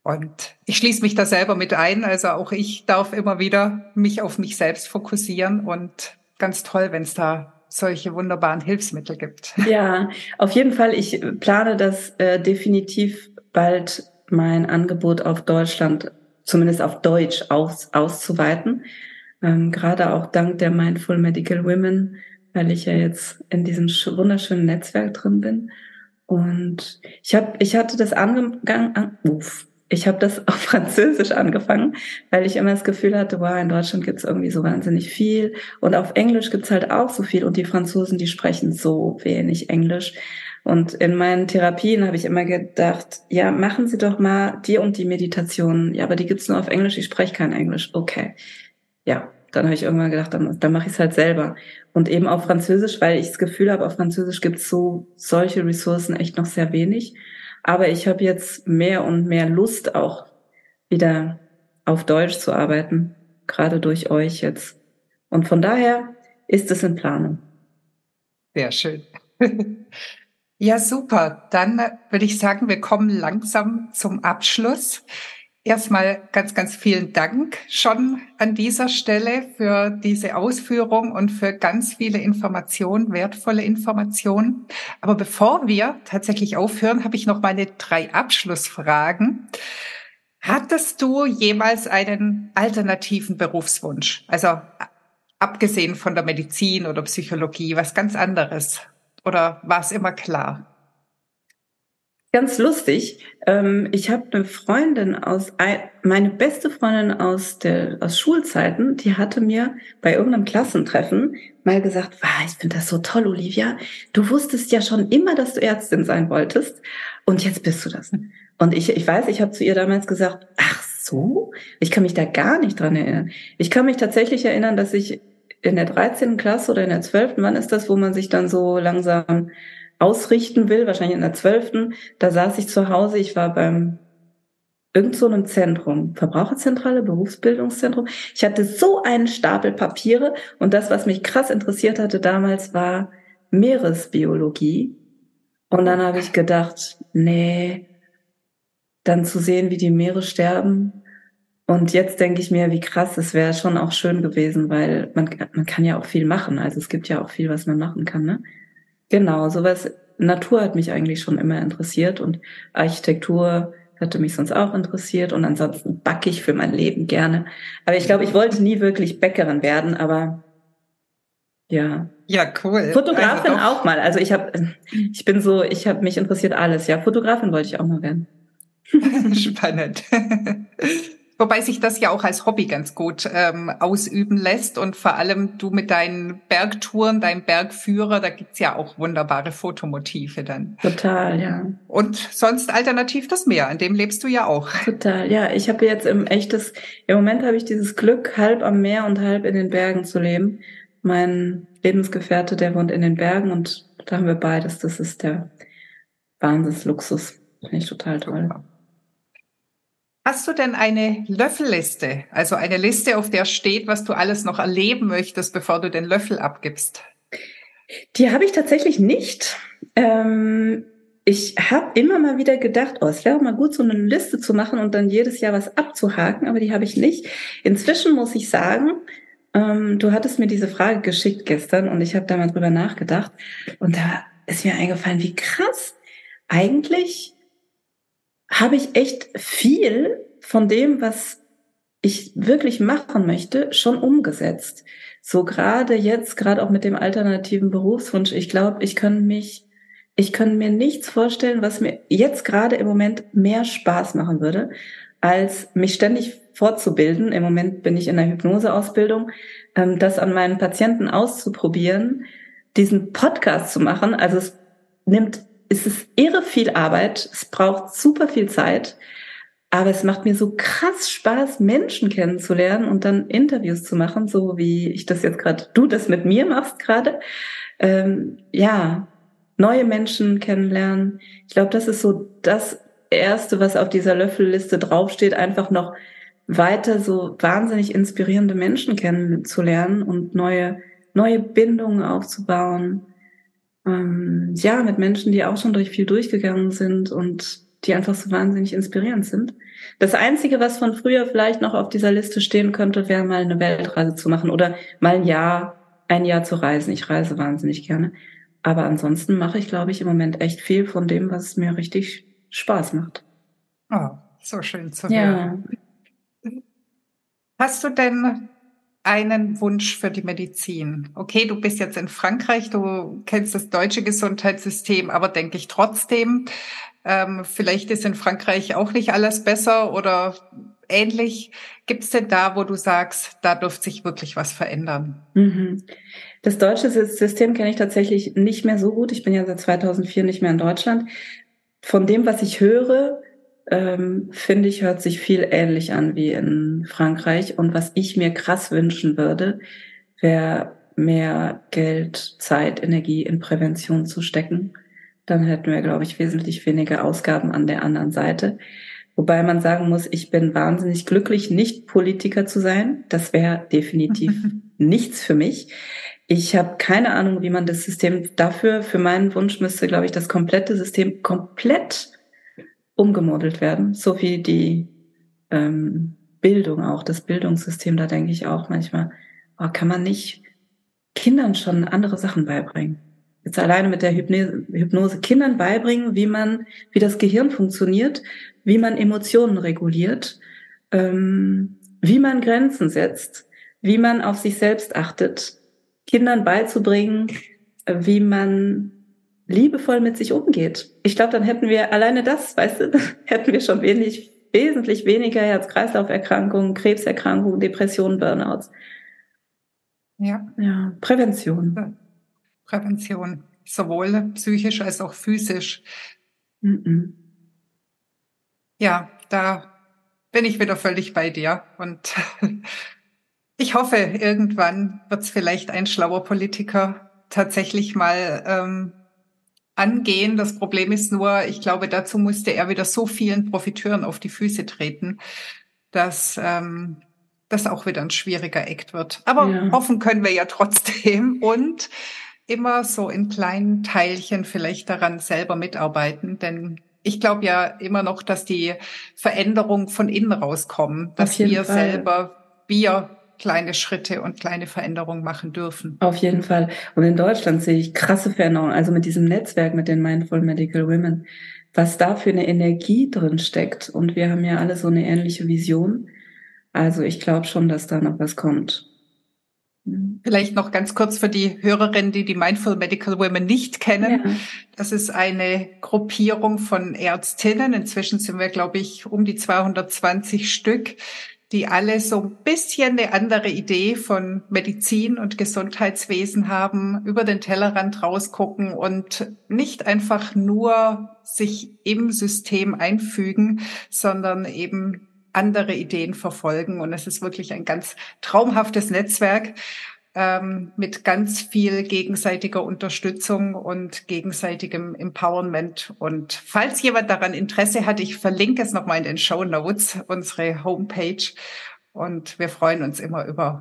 Und ich schließe mich da selber mit ein. Also auch ich darf immer wieder mich auf mich selbst fokussieren und ganz toll, wenn es da solche wunderbaren Hilfsmittel gibt. Ja, auf jeden Fall. Ich plane das äh, definitiv bald mein Angebot auf Deutschland, zumindest auf Deutsch aus, auszuweiten. Ähm, gerade auch dank der Mindful Medical Women, weil ich ja jetzt in diesem wunderschönen Netzwerk drin bin. Und ich habe, ich hatte das angegangen, an, uff, ich habe das <laughs> auf Französisch angefangen, weil ich immer das Gefühl hatte, wow, in Deutschland gibt's irgendwie so wahnsinnig viel. Und auf Englisch gibt's halt auch so viel. Und die Franzosen, die sprechen so wenig Englisch. Und in meinen Therapien habe ich immer gedacht, ja, machen Sie doch mal die und die Meditationen. Ja, aber die gibt's nur auf Englisch, ich spreche kein Englisch. Okay. Ja, dann habe ich irgendwann gedacht, dann, dann mache ich es halt selber. Und eben auf Französisch, weil ich das Gefühl habe, auf Französisch gibt's so solche Ressourcen echt noch sehr wenig. Aber ich habe jetzt mehr und mehr Lust auch wieder auf Deutsch zu arbeiten, gerade durch euch jetzt. Und von daher ist es in Planung. Sehr schön. <laughs> Ja, super. Dann würde ich sagen, wir kommen langsam zum Abschluss. Erstmal ganz, ganz vielen Dank schon an dieser Stelle für diese Ausführung und für ganz viele Informationen, wertvolle Informationen. Aber bevor wir tatsächlich aufhören, habe ich noch meine drei Abschlussfragen. Hattest du jemals einen alternativen Berufswunsch? Also abgesehen von der Medizin oder Psychologie, was ganz anderes? Oder war es immer klar? Ganz lustig. Ähm, ich habe eine Freundin aus, meine beste Freundin aus der aus Schulzeiten, die hatte mir bei irgendeinem Klassentreffen mal gesagt, wow, ich finde das so toll, Olivia. Du wusstest ja schon immer, dass du Ärztin sein wolltest und jetzt bist du das. Und ich, ich weiß, ich habe zu ihr damals gesagt, ach so, ich kann mich da gar nicht dran erinnern. Ich kann mich tatsächlich erinnern, dass ich in der 13. Klasse oder in der 12., wann ist das, wo man sich dann so langsam ausrichten will, wahrscheinlich in der zwölften, da saß ich zu Hause, ich war beim irgend so einem Zentrum, Verbraucherzentrale, Berufsbildungszentrum. Ich hatte so einen Stapel Papiere und das, was mich krass interessiert hatte damals, war Meeresbiologie. Und dann habe ich gedacht, nee, dann zu sehen, wie die Meere sterben, Und jetzt denke ich mir, wie krass, es wäre schon auch schön gewesen, weil man, man kann ja auch viel machen. Also es gibt ja auch viel, was man machen kann. Ne? Genau, sowas. Natur hat mich eigentlich schon immer interessiert und Architektur hatte mich sonst auch interessiert und ansonsten backe ich für mein Leben gerne. Aber ich glaube, ich wollte nie wirklich Bäckerin werden, aber ja. Ja, cool. Fotografin also auch mal. Also ich habe, ich bin so, ich habe mich interessiert alles. Ja, Fotografin wollte ich auch mal werden. <laughs> Spannend. Wobei sich das ja auch als Hobby ganz gut ähm, ausüben lässt und vor allem du mit deinen Bergtouren, deinem Bergführer, da gibt's ja auch wunderbare Fotomotive dann. Total, ja. Und sonst alternativ das Meer, an dem lebst du ja auch. Total, ja. Ich habe jetzt im echtes, im Moment habe ich dieses Glück, halb am Meer und halb in den Bergen zu leben. Mein Lebensgefährte, der wohnt in den Bergen und da haben wir beides. Das ist der Wahnsinnsluxus. Finde ich total toll. Super. Hast du denn eine Löffelliste? Also eine Liste, auf der steht, was du alles noch erleben möchtest, bevor du den Löffel abgibst? Die habe ich tatsächlich nicht. Ähm, ich habe immer mal wieder gedacht, oh, es wäre mal gut, so eine Liste zu machen und dann jedes Jahr was abzuhaken, aber die habe ich nicht. Inzwischen muss ich sagen, ähm, du hattest mir diese Frage geschickt gestern und ich habe da mal drüber nachgedacht und da ist mir eingefallen, wie krass eigentlich habe ich echt viel von dem, was ich wirklich machen möchte, schon umgesetzt. So gerade jetzt, gerade auch mit dem alternativen Berufswunsch. Ich glaube, ich kann mich, ich kann mir nichts vorstellen, was mir jetzt gerade im Moment mehr Spaß machen würde, als mich ständig fortzubilden. Im Moment bin ich in der Hypnoseausbildung, ähm, das an meinen Patienten auszuprobieren, diesen Podcast zu machen. Also es nimmt es ist irre viel Arbeit, es braucht super viel Zeit, aber es macht mir so krass Spaß, Menschen kennenzulernen und dann Interviews zu machen, so wie ich das jetzt gerade, du das mit mir machst gerade. Ähm, ja, neue Menschen kennenlernen. Ich glaube, das ist so das Erste, was auf dieser Löffelliste draufsteht, einfach noch weiter so wahnsinnig inspirierende Menschen kennenzulernen und neue, neue Bindungen aufzubauen ähm, ja, mit Menschen, die auch schon durch viel durchgegangen sind und die einfach so wahnsinnig inspirierend sind. Das Einzige, was von früher vielleicht noch auf dieser Liste stehen könnte, wäre mal eine Weltreise zu machen oder mal ein Jahr, ein Jahr zu reisen. Ich reise wahnsinnig gerne. Aber ansonsten mache ich, glaube ich, im Moment echt viel von dem, was mir richtig Spaß macht. Oh, so schön zu hören. Ja. Hast du denn einen Wunsch für die Medizin. Okay, du bist jetzt in Frankreich, du kennst das deutsche Gesundheitssystem, aber denke ich trotzdem, ähm, vielleicht ist in Frankreich auch nicht alles besser oder ähnlich. Gibt es denn da, wo du sagst, da dürfte sich wirklich was verändern? Mhm. Das deutsche System kenne ich tatsächlich nicht mehr so gut. Ich bin ja seit 2004 nicht mehr in Deutschland. Von dem, was ich höre, ähm, finde ich, hört sich viel ähnlich an wie in Frankreich. Und was ich mir krass wünschen würde, wäre mehr Geld, Zeit, Energie in Prävention zu stecken. Dann hätten wir, glaube ich, wesentlich weniger Ausgaben an der anderen Seite. Wobei man sagen muss, ich bin wahnsinnig glücklich, nicht Politiker zu sein. Das wäre definitiv <laughs> nichts für mich. Ich habe keine Ahnung, wie man das System dafür, für meinen Wunsch müsste, glaube ich, das komplette System komplett umgemodelt werden, so wie die ähm, Bildung auch, das Bildungssystem, da denke ich auch manchmal, oh, kann man nicht Kindern schon andere Sachen beibringen? Jetzt alleine mit der Hypnose, Hypnose Kindern beibringen, wie man, wie das Gehirn funktioniert, wie man Emotionen reguliert, ähm, wie man Grenzen setzt, wie man auf sich selbst achtet, Kindern beizubringen, wie man liebevoll mit sich umgeht. Ich glaube, dann hätten wir alleine das, weißt du, <laughs> hätten wir schon wenig, wesentlich weniger Herz-Kreislauf-Erkrankungen, Krebserkrankungen, Depressionen, Burnouts. Ja. Ja, Prävention. Prävention, sowohl psychisch als auch physisch. Mm -mm. Ja, da bin ich wieder völlig bei dir und <laughs> ich hoffe, irgendwann wird es vielleicht ein schlauer Politiker tatsächlich mal ähm, angehen. Das Problem ist nur, ich glaube, dazu musste er wieder so vielen Profiteuren auf die Füße treten, dass ähm, das auch wieder ein schwieriger Act wird. Aber ja. hoffen können wir ja trotzdem und immer so in kleinen Teilchen vielleicht daran selber mitarbeiten, denn ich glaube ja immer noch, dass die Veränderungen von innen rauskommen, dass wir Fall. selber, wir kleine Schritte und kleine Veränderungen machen dürfen. Auf jeden Fall. Und in Deutschland sehe ich krasse Veränderungen. Also mit diesem Netzwerk, mit den Mindful Medical Women, was da für eine Energie drin steckt. Und wir haben ja alle so eine ähnliche Vision. Also ich glaube schon, dass da noch was kommt. Vielleicht noch ganz kurz für die Hörerinnen, die die Mindful Medical Women nicht kennen. Ja. Das ist eine Gruppierung von Ärztinnen. Inzwischen sind wir, glaube ich, um die 220 Stück, die alle so ein bisschen eine andere Idee von Medizin und Gesundheitswesen haben, über den Tellerrand rausgucken und nicht einfach nur sich im System einfügen, sondern eben andere Ideen verfolgen. Und es ist wirklich ein ganz traumhaftes Netzwerk ähm, mit ganz viel gegenseitiger Unterstützung und gegenseitigem Empowerment. Und falls jemand daran Interesse hat, ich verlinke es nochmal in den Show Notes, unsere Homepage. Und wir freuen uns immer über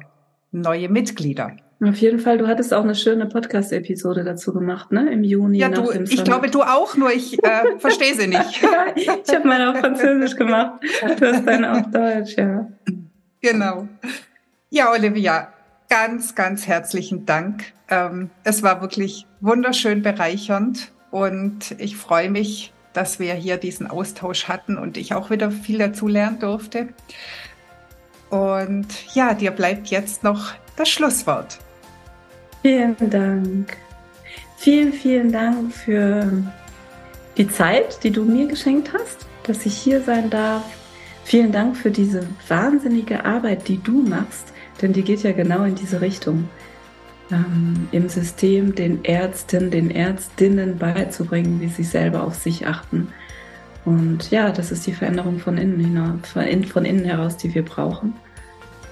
neue Mitglieder. Auf jeden Fall, du hattest auch eine schöne Podcast-Episode dazu gemacht, ne? Im Juni. Ja, du, ich glaube, du auch, nur ich äh, <laughs> verstehe sie nicht. ja, ich habe meine auf Französisch gemacht. Du hast deine auf Deutsch, ja. Genau. Ja, Olivia, ganz, ganz herzlichen Dank. Ähm, es war wirklich wunderschön bereichernd und ich freue mich, dass wir hier diesen Austausch hatten und ich auch wieder viel dazu lernen durfte. Und ja, dir bleibt jetzt noch das Schlusswort. Vielen Dank. Vielen, vielen Dank für die Zeit, die du mir geschenkt hast, dass ich hier sein darf. Vielen Dank für diese wahnsinnige Arbeit, die du machst, denn die geht ja genau in diese Richtung. Ähm, Im System den Ärzten, den Ärztinnen beizubringen, wie sie selber auf sich achten. Und ja, das ist die Veränderung von innen, hinaus, von innen heraus, die wir brauchen.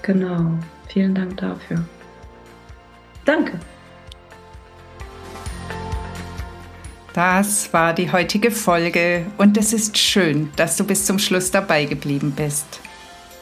Genau. Vielen Dank dafür. Danke. Das war die heutige Folge und es ist schön, dass du bis zum Schluss dabei geblieben bist.